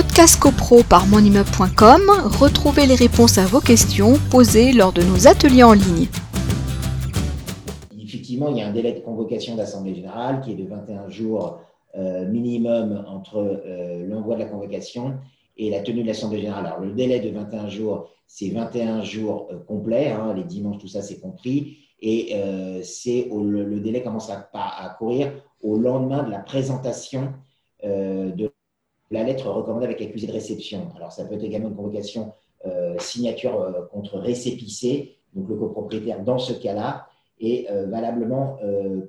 Podcast CoPro par monimmeuble.com, retrouvez les réponses à vos questions posées lors de nos ateliers en ligne. Effectivement, il y a un délai de convocation d'Assemblée générale qui est de 21 jours euh, minimum entre euh, l'envoi de la convocation et la tenue de l'Assemblée générale. Alors, le délai de 21 jours, c'est 21 jours euh, complets, hein, les dimanches, tout ça, c'est compris. Et le, délai commence à, courir au lendemain de la présentation de la lettre recommandée avec accusé de réception. Alors, ça peut être également une convocation euh, signature euh, contre récépissé, donc le copropriétaire, dans ce cas-là, est euh, valablement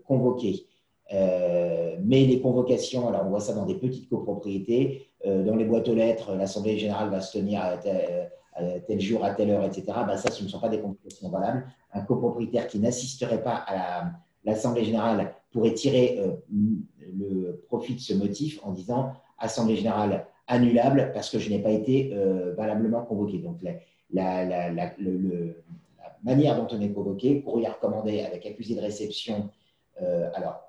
convoqué. mais les convocations, alors on voit ça dans des petites copropriétés, dans les boîtes aux lettres, l'Assemblée générale va se tenir à tel, jour, à telle heure, etc. Ben, ça, ce ne sont pas des convocations valables. Un copropriétaire qui n'assisterait pas à l'Assemblée générale pourrait tirer le profit de ce motif en disant Assemblée générale annulable parce que je n'ai pas été euh, valablement convoqué. Donc, la, manière dont on est convoqué, courrier recommandé avec accusé de réception, euh, alors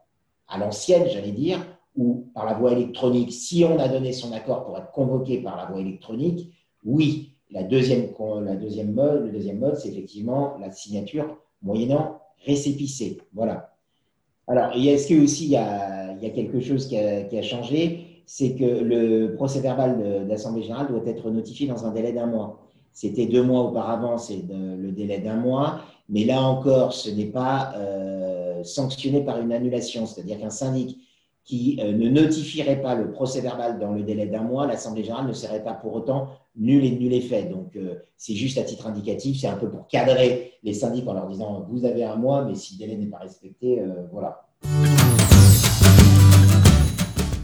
à l'ancienne, j'allais dire, ou par la voie électronique, si on a donné son accord pour être convoqué par la voie électronique, oui. La deuxième, la deuxième mode, le deuxième mode, c'est effectivement la signature moyennant récépissé. Voilà. Alors, est-ce que aussi il y, a, quelque chose qui a changé? C'est que le procès verbal d'Assemblée générale doit être notifié dans un délai d'un mois. C'était deux mois auparavant, c'est le délai d'un mois, mais là encore, ce n'est pas euh, sanctionné par une annulation, c'est-à-dire qu'un syndic qui euh, ne notifierait pas le procès verbal dans le délai d'un mois, l'Assemblée générale ne serait pas pour autant nul et nul effet. Donc, euh, c'est juste à titre indicatif, c'est un peu pour cadrer les syndics en leur disant vous avez un mois, mais si le délai n'est pas respecté, voilà.